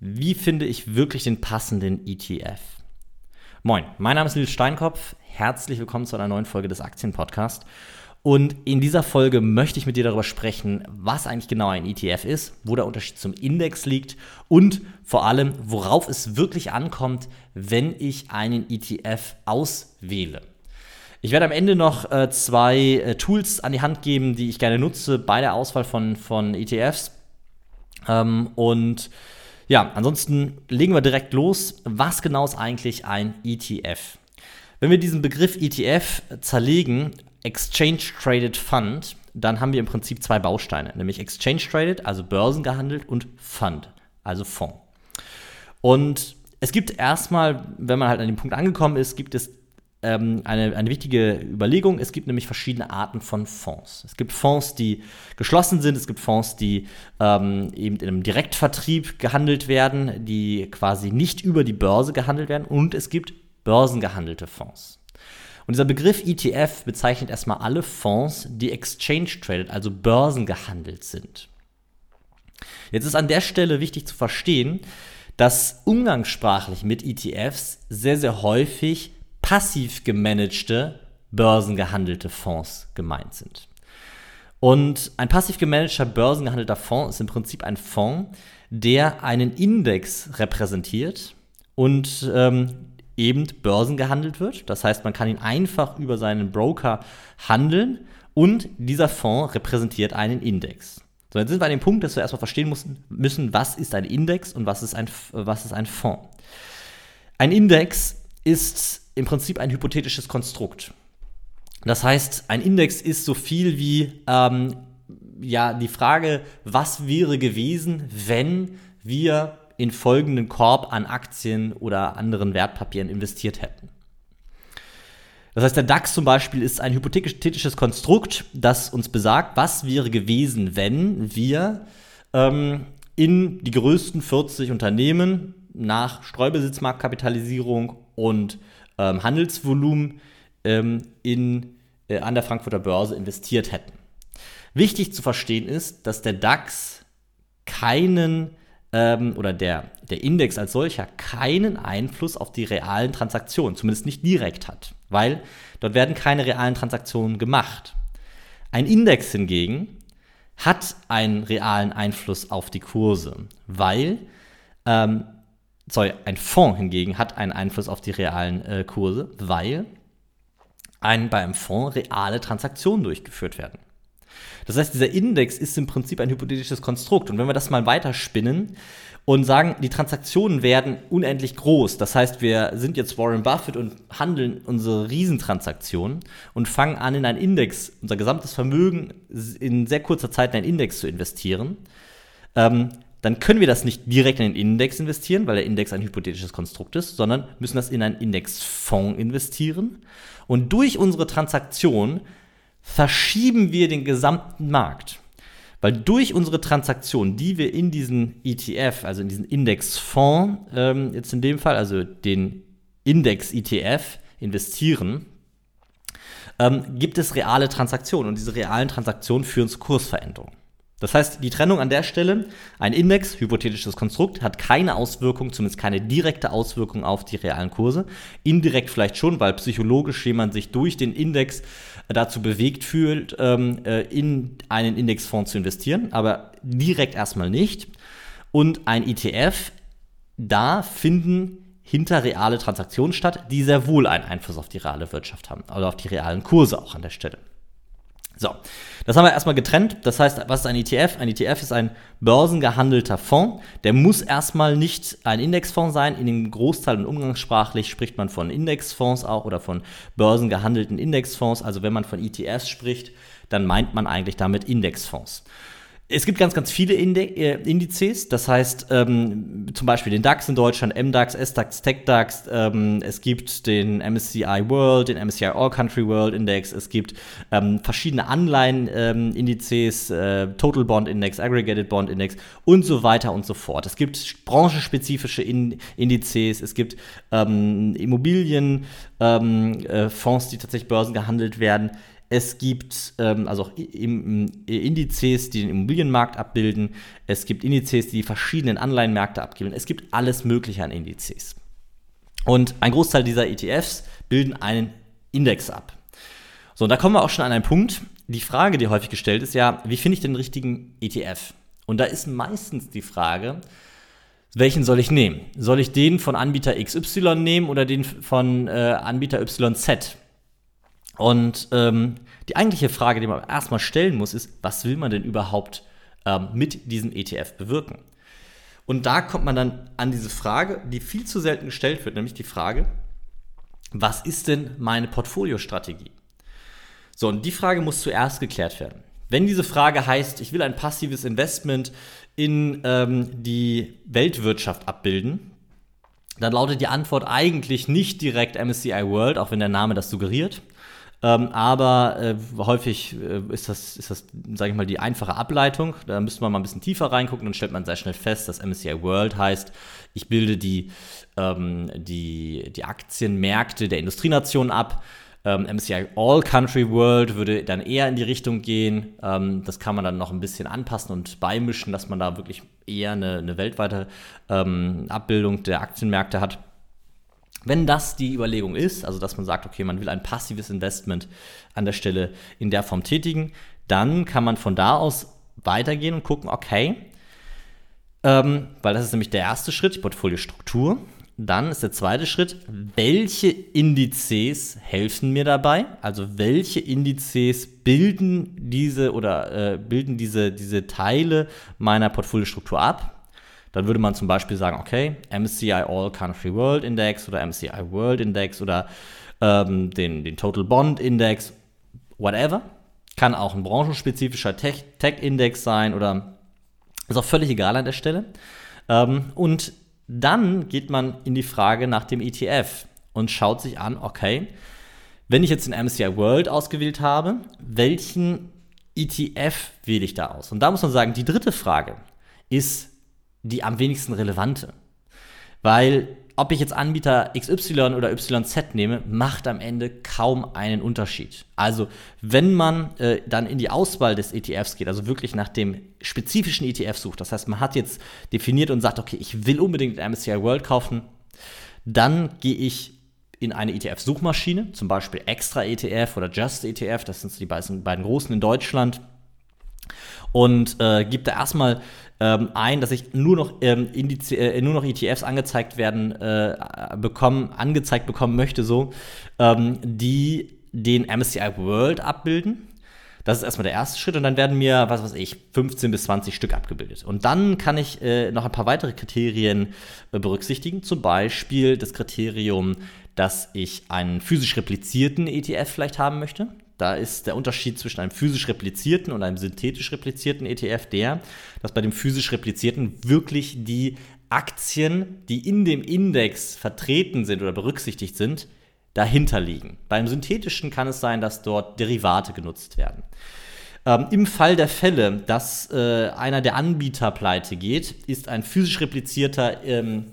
Wie finde ich wirklich den passenden ETF? Moin, mein Name ist Nils Steinkopf. Herzlich willkommen zu einer neuen Folge des Aktienpodcasts. Und in dieser Folge möchte ich mit dir darüber sprechen, was eigentlich genau ein ETF ist, wo der Unterschied zum Index liegt und vor allem, worauf es wirklich ankommt, wenn ich einen ETF auswähle. Ich werde am Ende noch äh, zwei äh, Tools an die Hand geben, die ich gerne nutze bei der Auswahl von, von ETFs. Ähm, und ja, ansonsten legen wir direkt los. Was genau ist eigentlich ein ETF? Wenn wir diesen Begriff ETF zerlegen, Exchange Traded Fund, dann haben wir im Prinzip zwei Bausteine, nämlich Exchange Traded, also börsengehandelt, und Fund, also Fonds. Und es gibt erstmal, wenn man halt an dem Punkt angekommen ist, gibt es ähm, eine, eine wichtige Überlegung. Es gibt nämlich verschiedene Arten von Fonds. Es gibt Fonds, die geschlossen sind, es gibt Fonds, die ähm, eben in einem Direktvertrieb gehandelt werden, die quasi nicht über die Börse gehandelt werden und es gibt börsengehandelte Fonds. Und dieser Begriff ETF bezeichnet erstmal alle Fonds, die exchange traded, also börsengehandelt sind. Jetzt ist an der Stelle wichtig zu verstehen, dass umgangssprachlich mit ETFs sehr, sehr häufig passiv gemanagte, börsengehandelte Fonds gemeint sind. Und ein passiv gemanagter, börsengehandelter Fonds ist im Prinzip ein Fonds, der einen Index repräsentiert und ähm, eben börsengehandelt wird. Das heißt, man kann ihn einfach über seinen Broker handeln und dieser Fonds repräsentiert einen Index. So, jetzt sind wir an dem Punkt, dass wir erstmal verstehen müssen, müssen was ist ein Index und was ist ein, was ist ein Fonds. Ein Index ist im Prinzip ein hypothetisches Konstrukt. Das heißt, ein Index ist so viel wie ähm, ja, die Frage, was wäre gewesen, wenn wir in folgenden Korb an Aktien oder anderen Wertpapieren investiert hätten. Das heißt, der DAX zum Beispiel ist ein hypothetisches Konstrukt, das uns besagt, was wäre gewesen, wenn wir ähm, in die größten 40 Unternehmen nach Streubesitzmarktkapitalisierung und ähm, Handelsvolumen ähm, in, äh, an der Frankfurter Börse investiert hätten. Wichtig zu verstehen ist, dass der DAX keinen ähm, oder der, der Index als solcher keinen Einfluss auf die realen Transaktionen, zumindest nicht direkt hat, weil dort werden keine realen Transaktionen gemacht. Ein Index hingegen hat einen realen Einfluss auf die Kurse, weil ähm, sorry, ein Fonds hingegen hat einen Einfluss auf die realen äh, Kurse, weil ein, bei einem Fonds reale Transaktionen durchgeführt werden. Das heißt, dieser Index ist im Prinzip ein hypothetisches Konstrukt. Und wenn wir das mal weiterspinnen und sagen, die Transaktionen werden unendlich groß, das heißt, wir sind jetzt Warren Buffett und handeln unsere Riesentransaktionen und fangen an, in einen Index, unser gesamtes Vermögen in sehr kurzer Zeit in einen Index zu investieren, ähm, dann können wir das nicht direkt in den Index investieren, weil der Index ein hypothetisches Konstrukt ist, sondern müssen das in einen Indexfonds investieren. Und durch unsere Transaktion verschieben wir den gesamten Markt. Weil durch unsere Transaktion, die wir in diesen ETF, also in diesen Indexfonds, ähm, jetzt in dem Fall, also den Index-ETF, investieren, ähm, gibt es reale Transaktionen. Und diese realen Transaktionen führen zu Kursveränderungen. Das heißt, die Trennung an der Stelle, ein Index, hypothetisches Konstrukt, hat keine Auswirkung, zumindest keine direkte Auswirkung auf die realen Kurse. Indirekt vielleicht schon, weil psychologisch jemand sich durch den Index dazu bewegt fühlt, ähm, äh, in einen Indexfonds zu investieren, aber direkt erstmal nicht. Und ein ETF, da finden hinter reale Transaktionen statt, die sehr wohl einen Einfluss auf die reale Wirtschaft haben, oder auf die realen Kurse auch an der Stelle. So, das haben wir erstmal getrennt. Das heißt, was ist ein ETF? Ein ETF ist ein börsengehandelter Fonds. Der muss erstmal nicht ein Indexfonds sein. In den Großteil und umgangssprachlich spricht man von Indexfonds auch oder von börsengehandelten Indexfonds. Also wenn man von ETFs spricht, dann meint man eigentlich damit Indexfonds. Es gibt ganz, ganz viele äh, Indizes, das heißt ähm, zum Beispiel den DAX in Deutschland, MDAX, SDAX, TechDAX, ähm, es gibt den MSCI World, den MSCI All Country World Index, es gibt ähm, verschiedene Anleihen-Indizes, ähm, äh, Total Bond Index, Aggregated Bond Index und so weiter und so fort. Es gibt branchenspezifische In Indizes, es gibt ähm, Immobilienfonds, ähm, äh, die tatsächlich börsengehandelt werden Es gibt ähm, also auch Indizes, die den Immobilienmarkt abbilden. Es gibt Indizes, die die verschiedenen Anleihenmärkte abbilden. Es gibt alles Mögliche an Indizes. Und ein Großteil dieser ETFs bilden einen Index ab. So, und da kommen wir auch schon an einen Punkt. Die Frage, die häufig gestellt ist, ja, wie finde ich den richtigen ETF? Und da ist meistens die Frage, welchen soll ich nehmen? Soll ich den von Anbieter XY nehmen oder den von äh, Anbieter YZ? Und ähm, die eigentliche Frage, die man erstmal stellen muss, ist, was will man denn überhaupt ähm, mit diesem ETF bewirken? Und da kommt man dann an diese Frage, die viel zu selten gestellt wird, nämlich die Frage, was ist denn meine Portfoliostrategie? So, und die Frage muss zuerst geklärt werden. Wenn diese Frage heißt, ich will ein passives Investment in ähm, die Weltwirtschaft abbilden, dann lautet die Antwort eigentlich nicht direkt MSCI World, auch wenn der Name das suggeriert. Ähm, aber äh, häufig äh, ist das, ist das sage ich mal, die einfache Ableitung. Da müsste man mal ein bisschen tiefer reingucken und stellt man sehr schnell fest, dass MSCI World heißt, ich bilde die, ähm, die, die Aktienmärkte der Industrienationen ab ähm, MSCI All Country World würde dann eher in die Richtung gehen. Ähm, das kann man dann noch ein bisschen anpassen und beimischen, dass man da wirklich eher eine, eine weltweite ähm, Abbildung der Aktienmärkte hat. Wenn das die Überlegung ist, also dass man sagt, okay, man will ein passives Investment an der Stelle in der Form tätigen, dann kann man von da aus weitergehen und gucken, okay, ähm, weil das ist nämlich der erste Schritt, die Portfoliostruktur. Dann ist der zweite Schritt, welche Indizes helfen mir dabei? Also welche Indizes bilden diese oder äh, bilden diese, diese Teile meiner Portfoliostruktur ab? Dann würde man zum Beispiel sagen, okay, MSCI All Country World Index oder MSCI World Index oder ähm, den, den Total Bond Index, whatever. Kann auch ein branchenspezifischer Tech-Index sein oder ist auch völlig egal an der Stelle. Ähm, und dann geht man in die Frage nach dem ETF und schaut sich an, okay, wenn ich jetzt den MSCI World ausgewählt habe, welchen ETF wähle ich da aus? Und da muss man sagen, die dritte Frage ist die am wenigsten relevante. Weil ob ich jetzt Anbieter XY oder YZ nehme, macht am Ende kaum einen Unterschied. Also wenn man äh, dann in die Auswahl des ETFs geht, also wirklich nach dem spezifischen ETF sucht, das heißt, man hat jetzt definiert und sagt, okay, ich will unbedingt MSCI World kaufen, dann gehe ich in eine ETF-Suchmaschine, zum Beispiel Extra ETF oder Just ETF, das sind die beiden, beiden großen in Deutschland, und äh, gebe da erstmal ähm, ein, dass ich nur noch, ähm, Indiz äh, nur noch ETFs angezeigt werden äh, bekommen, angezeigt bekommen möchte, so, ähm, die den MSCI World abbilden. Das ist erstmal der erste Schritt und dann werden mir, was weiß ich, 15 bis 20 Stück abgebildet. Und dann kann ich äh, noch ein paar weitere Kriterien äh, berücksichtigen, zum Beispiel das Kriterium, dass ich einen physisch replizierten ETF vielleicht haben möchte. Da ist der Unterschied zwischen einem physisch replizierten und einem synthetisch replizierten ETF der, dass bei dem physisch replizierten wirklich die Aktien, die in dem Index vertreten sind oder berücksichtigt sind, dahinter liegen. Beim synthetischen kann es sein, dass dort Derivate genutzt werden. Ähm, Im Fall der Fälle, dass äh, einer der Anbieter pleite geht, ist ein physisch replizierter ähm,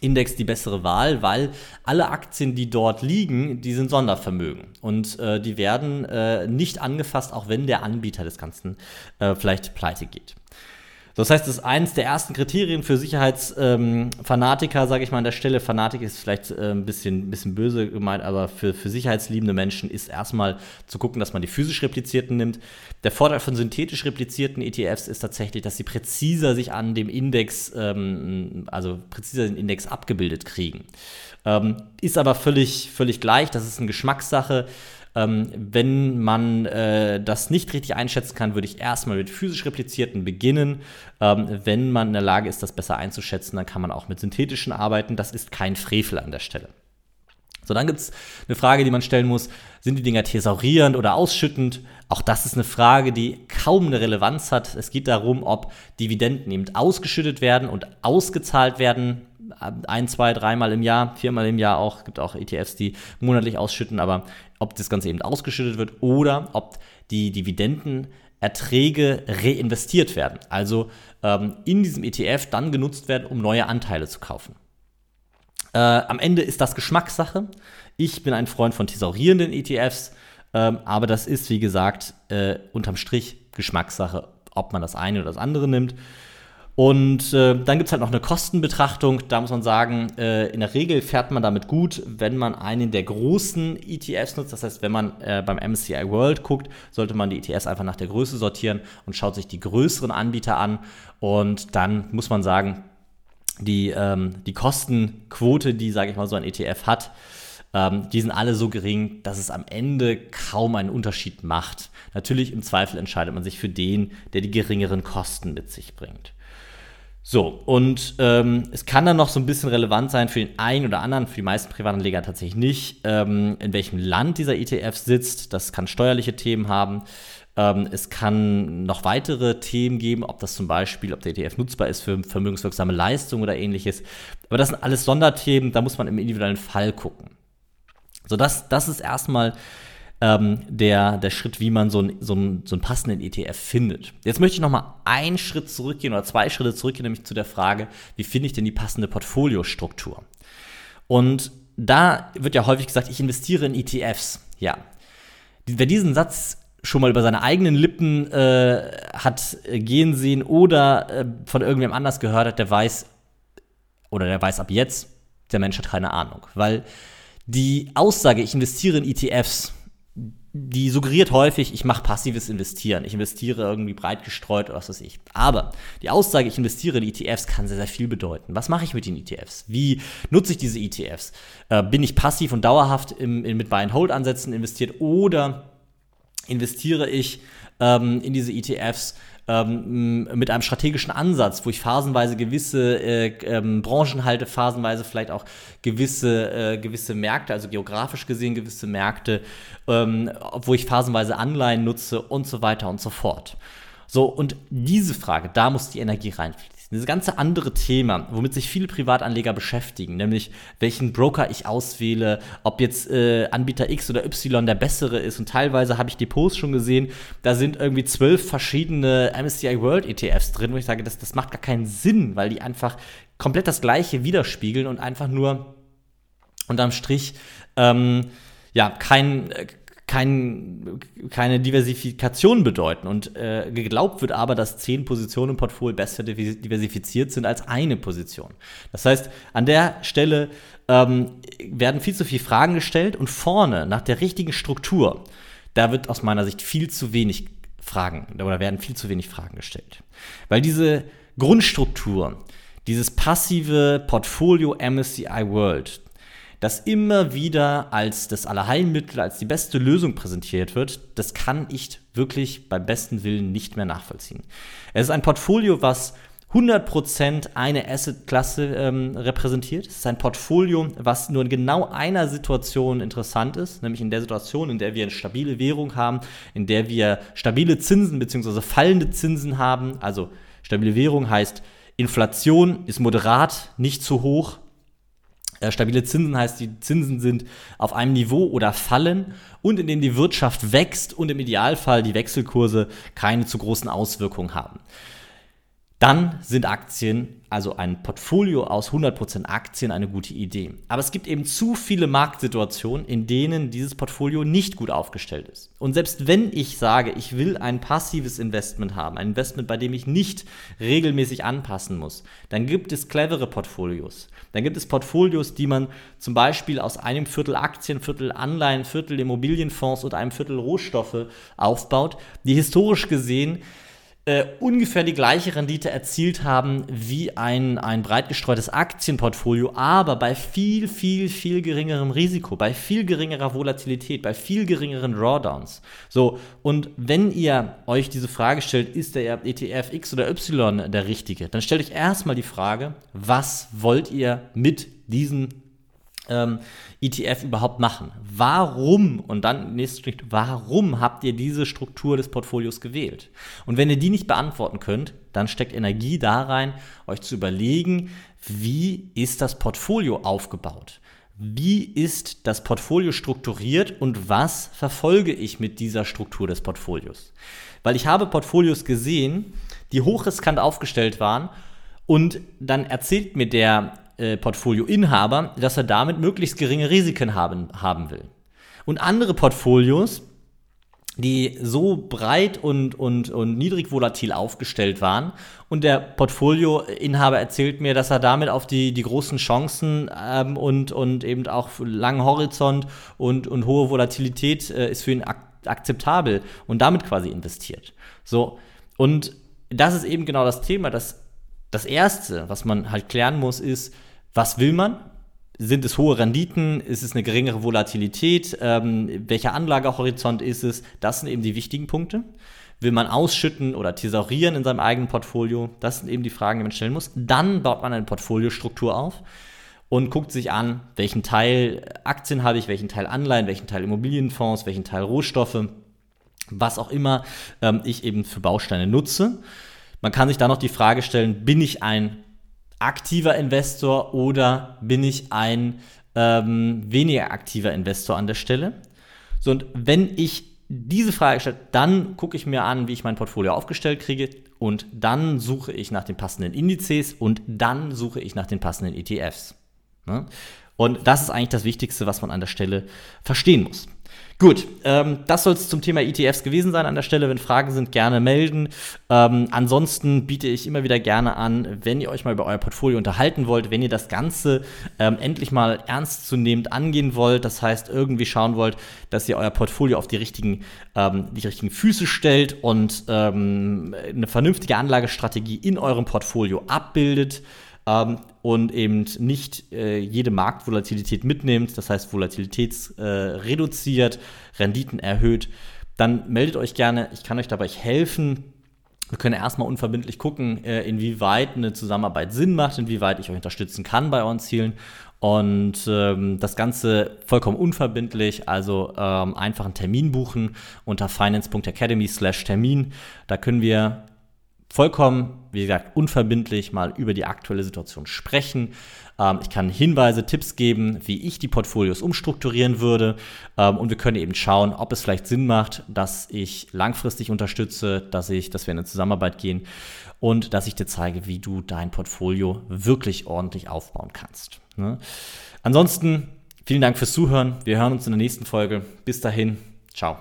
Index die bessere Wahl, weil alle Aktien, die dort liegen, die sind Sondervermögen und äh, die werden äh, nicht angefasst, auch wenn der Anbieter des Ganzen äh, vielleicht pleite geht. Das heißt, das ist eines der ersten Kriterien für Sicherheitsfanatiker, ähm, sage ich mal an der Stelle. Fanatik ist vielleicht äh, ein bisschen, bisschen böse gemeint, aber für, für sicherheitsliebende Menschen ist erstmal zu gucken, dass man die physisch replizierten nimmt. Der Vorteil von synthetisch replizierten ETFs ist tatsächlich, dass sie präziser sich an dem Index, ähm, also präziser den Index abgebildet kriegen. Ähm, ist aber völlig, völlig gleich, das ist eine Geschmackssache. Ähm, wenn man äh, das nicht richtig einschätzen kann, würde ich erstmal mit physisch replizierten beginnen. Ähm, wenn man in der Lage ist, das besser einzuschätzen, dann kann man auch mit synthetischen arbeiten. Das ist kein Frevel an der Stelle. So, dann gibt es eine Frage, die man stellen muss, sind die Dinger thesaurierend oder ausschüttend? Auch das ist eine Frage, die kaum eine Relevanz hat. Es geht darum, ob Dividenden eben ausgeschüttet werden und ausgezahlt werden ein, zwei, dreimal im Jahr, viermal im Jahr auch. Es gibt auch ETFs, die monatlich ausschütten, aber ob das Ganze eben ausgeschüttet wird oder ob die Dividendenerträge reinvestiert werden. Also ähm, in diesem ETF dann genutzt werden, um neue Anteile zu kaufen. Äh, am Ende ist das Geschmackssache. Ich bin ein Freund von thesaurierenden ETFs. Ähm, aber das ist, wie gesagt, äh, unterm Strich Geschmackssache, ob man das eine oder das andere nimmt. Und äh, dann gibt es halt noch eine Kostenbetrachtung. Da muss man sagen, äh, in der Regel fährt man damit gut, wenn man einen der großen ETFs nutzt. Das heißt, wenn man äh, beim MSCI World guckt, sollte man die ETFs einfach nach der Größe sortieren und schaut sich die größeren Anbieter an. Und dann muss man sagen, die, ähm, die Kostenquote, die, sage ich mal, so ein ETF hat, ähm, die sind alle so gering, dass es am Ende kaum einen Unterschied macht. Natürlich im Zweifel entscheidet man sich für den, der die geringeren Kosten mit sich bringt. So, und ähm, es kann dann noch so ein bisschen relevant sein für den einen oder anderen, für die meisten Privatanleger tatsächlich nicht, ähm, in welchem Land dieser ETF sitzt. Das kann steuerliche Themen haben. Ähm, es kann noch weitere Themen geben, ob das zum Beispiel, ob der ETF nutzbar ist für vermögenswirksame Leistungen oder ähnliches. Aber das sind alles Sonderthemen, da muss man im individuellen Fall gucken. So, das, das ist erstmal ähm, der, der Schritt, wie man so, ein, so, so einen passenden ETF findet. Jetzt möchte ich noch mal einen Schritt zurückgehen oder zwei Schritte zurückgehen, nämlich zu der Frage, wie finde ich denn die passende Portfoliostruktur? Und da wird ja häufig gesagt, ich investiere in ETFs. Ja. Wer diesen Satz schon mal über seine eigenen Lippen äh, hat äh, gehen sehen oder äh, von irgendwem anders gehört hat, der weiß, oder der weiß ab jetzt, der Mensch hat keine Ahnung. Weil die Aussage, ich investiere in ETFs, die suggeriert häufig, ich mache passives Investieren. Ich investiere irgendwie breit gestreut oder was weiß ich. Aber die Aussage, ich investiere in ETFs, kann sehr, sehr viel bedeuten. Was mache ich mit den ETFs? Wie nutze ich diese ETFs? Äh, bin ich passiv und dauerhaft im, in, mit Buy-and-Hold-Ansätzen investiert oder investiere ich ähm, in diese ETFs ähm, mit einem strategischen Ansatz, wo ich phasenweise gewisse äh, ähm, Branchen halte, phasenweise vielleicht auch gewisse, äh, gewisse Märkte, also geografisch gesehen gewisse Märkte, ähm, wo ich phasenweise Anleihen nutze und so weiter und so fort. So, und diese Frage, da muss die Energie reinfließen. Dieses ganze andere Thema, womit sich viele Privatanleger beschäftigen, nämlich welchen Broker ich auswähle, ob jetzt äh, Anbieter X oder Y der bessere ist. Und teilweise habe ich Depots schon gesehen, da sind irgendwie zwölf verschiedene MSCI World ETFs drin, wo ich sage, das, das macht gar keinen Sinn, weil die einfach komplett das Gleiche widerspiegeln und einfach nur unterm Strich ähm, ja kein kein, keine Diversifikation bedeuten. Und äh, geglaubt wird aber, dass zehn Positionen im Portfolio besser diversifiziert sind als eine Position. Das heißt, an der Stelle ähm, werden viel zu viele Fragen gestellt und vorne nach der richtigen Struktur, da wird aus meiner Sicht viel zu wenig Fragen oder werden viel zu wenig Fragen gestellt. Weil diese Grundstruktur, dieses passive Portfolio MSCI World, das immer wieder als das Allerheilmittel, als die beste Lösung präsentiert wird, das kann ich wirklich beim besten Willen nicht mehr nachvollziehen. Es ist ein Portfolio, was 100% eine Assetklasse ähm, repräsentiert. Es ist ein Portfolio, was nur in genau einer Situation interessant ist, nämlich in der Situation, in der wir eine stabile Währung haben, in der wir stabile Zinsen bzw. fallende Zinsen haben. Also stabile Währung heißt, Inflation ist moderat, nicht zu hoch, stabile Zinsen heißt, die Zinsen sind auf einem Niveau oder fallen und in dem die Wirtschaft wächst und im Idealfall die Wechselkurse keine zu großen Auswirkungen haben dann sind Aktien, also ein Portfolio aus 100% Aktien, eine gute Idee. Aber es gibt eben zu viele Marktsituationen, in denen dieses Portfolio nicht gut aufgestellt ist. Und selbst wenn ich sage, ich will ein passives Investment haben, ein Investment, bei dem ich nicht regelmäßig anpassen muss, dann gibt es clevere Portfolios. Dann gibt es Portfolios, die man zum Beispiel aus einem Viertel Aktien, Viertel Anleihen, Viertel Immobilienfonds und einem Viertel Rohstoffe aufbaut, die historisch gesehen äh, ungefähr die gleiche Rendite erzielt haben wie ein, ein breit gestreutes Aktienportfolio, aber bei viel, viel, viel geringerem Risiko, bei viel geringerer Volatilität, bei viel geringeren Drawdowns. So, und wenn ihr euch diese Frage stellt, ist der ETF X oder Y der richtige, dann stellt euch erstmal die Frage, was wollt ihr mit diesen ähm, ETF überhaupt machen? Warum, und dann nächstes Schritt, warum habt ihr diese Struktur des Portfolios gewählt? Und wenn ihr die nicht beantworten könnt, dann steckt Energie da rein, euch zu überlegen, wie ist das Portfolio aufgebaut? Wie ist das Portfolio strukturiert und was verfolge ich mit dieser Struktur des Portfolios? Weil ich habe Portfolios gesehen, die hochriskant aufgestellt waren und dann erzählt mir der äh, Portfolioinhaber, dass er damit möglichst geringe Risiken haben, haben will. Und andere Portfolios, die so breit und, und, und niedrig volatil aufgestellt waren. Und der Portfolioinhaber erzählt mir, dass er damit auf die, die großen Chancen ähm, und, und eben auch langen Horizont und, und hohe Volatilität äh, ist für ihn ak akzeptabel und damit quasi investiert. So, und das ist eben genau das Thema. Das, das Erste, was man halt klären muss, ist, was will man? Sind es hohe Renditen? Ist es eine geringere Volatilität? Ähm, welcher Anlagehorizont ist es? Das sind eben die wichtigen Punkte. Will man ausschütten oder thesaurieren in seinem eigenen Portfolio? Das sind eben die Fragen, die man stellen muss. Dann baut man eine Portfoliostruktur auf und guckt sich an, welchen Teil Aktien habe ich, welchen Teil Anleihen, welchen Teil Immobilienfonds, welchen Teil Rohstoffe, was auch immer ähm, ich eben für Bausteine nutze. Man kann sich da noch die Frage stellen, bin ich ein aktiver Investor oder bin ich ein ähm, weniger aktiver Investor an der Stelle? So, und wenn ich diese Frage stelle, dann gucke ich mir an, wie ich mein Portfolio aufgestellt kriege und dann suche ich nach den passenden Indizes und dann suche ich nach den passenden ETFs. Ne? Und das ist eigentlich das Wichtigste, was man an der Stelle verstehen muss. Gut, ähm, das soll es zum Thema ETFs gewesen sein an der Stelle. Wenn Fragen sind, gerne melden. Ähm, ansonsten biete ich immer wieder gerne an, wenn ihr euch mal über euer Portfolio unterhalten wollt, wenn ihr das Ganze ähm, endlich mal ernstzunehmend angehen wollt, das heißt irgendwie schauen wollt, dass ihr euer Portfolio auf die richtigen, ähm, die richtigen Füße stellt und ähm, eine vernünftige Anlagestrategie in eurem Portfolio abbildet ähm, und eben nicht äh, jede Marktvolatilität mitnimmt, das heißt Volatilität äh, reduziert, Renditen erhöht, dann meldet euch gerne, ich kann euch dabei helfen. Wir können erstmal unverbindlich gucken, äh, inwieweit eine Zusammenarbeit Sinn macht, inwieweit ich euch unterstützen kann bei euren Zielen. Und ähm, das Ganze vollkommen unverbindlich, also ähm, einfach einen Termin buchen unter finance.academy/termin. Da können wir vollkommen, wie gesagt, unverbindlich mal über die aktuelle Situation sprechen. Ähm, ich kann Hinweise, Tipps geben, wie ich die Portfolios umstrukturieren würde. Ähm, und wir können eben schauen, ob es vielleicht Sinn macht, dass ich langfristig unterstütze, dass ich, dass wir in eine Zusammenarbeit gehen und dass ich dir zeige, wie du dein Portfolio wirklich ordentlich aufbauen kannst. Ne? Ansonsten vielen Dank fürs Zuhören. Wir hören uns in der nächsten Folge. Bis dahin, ciao.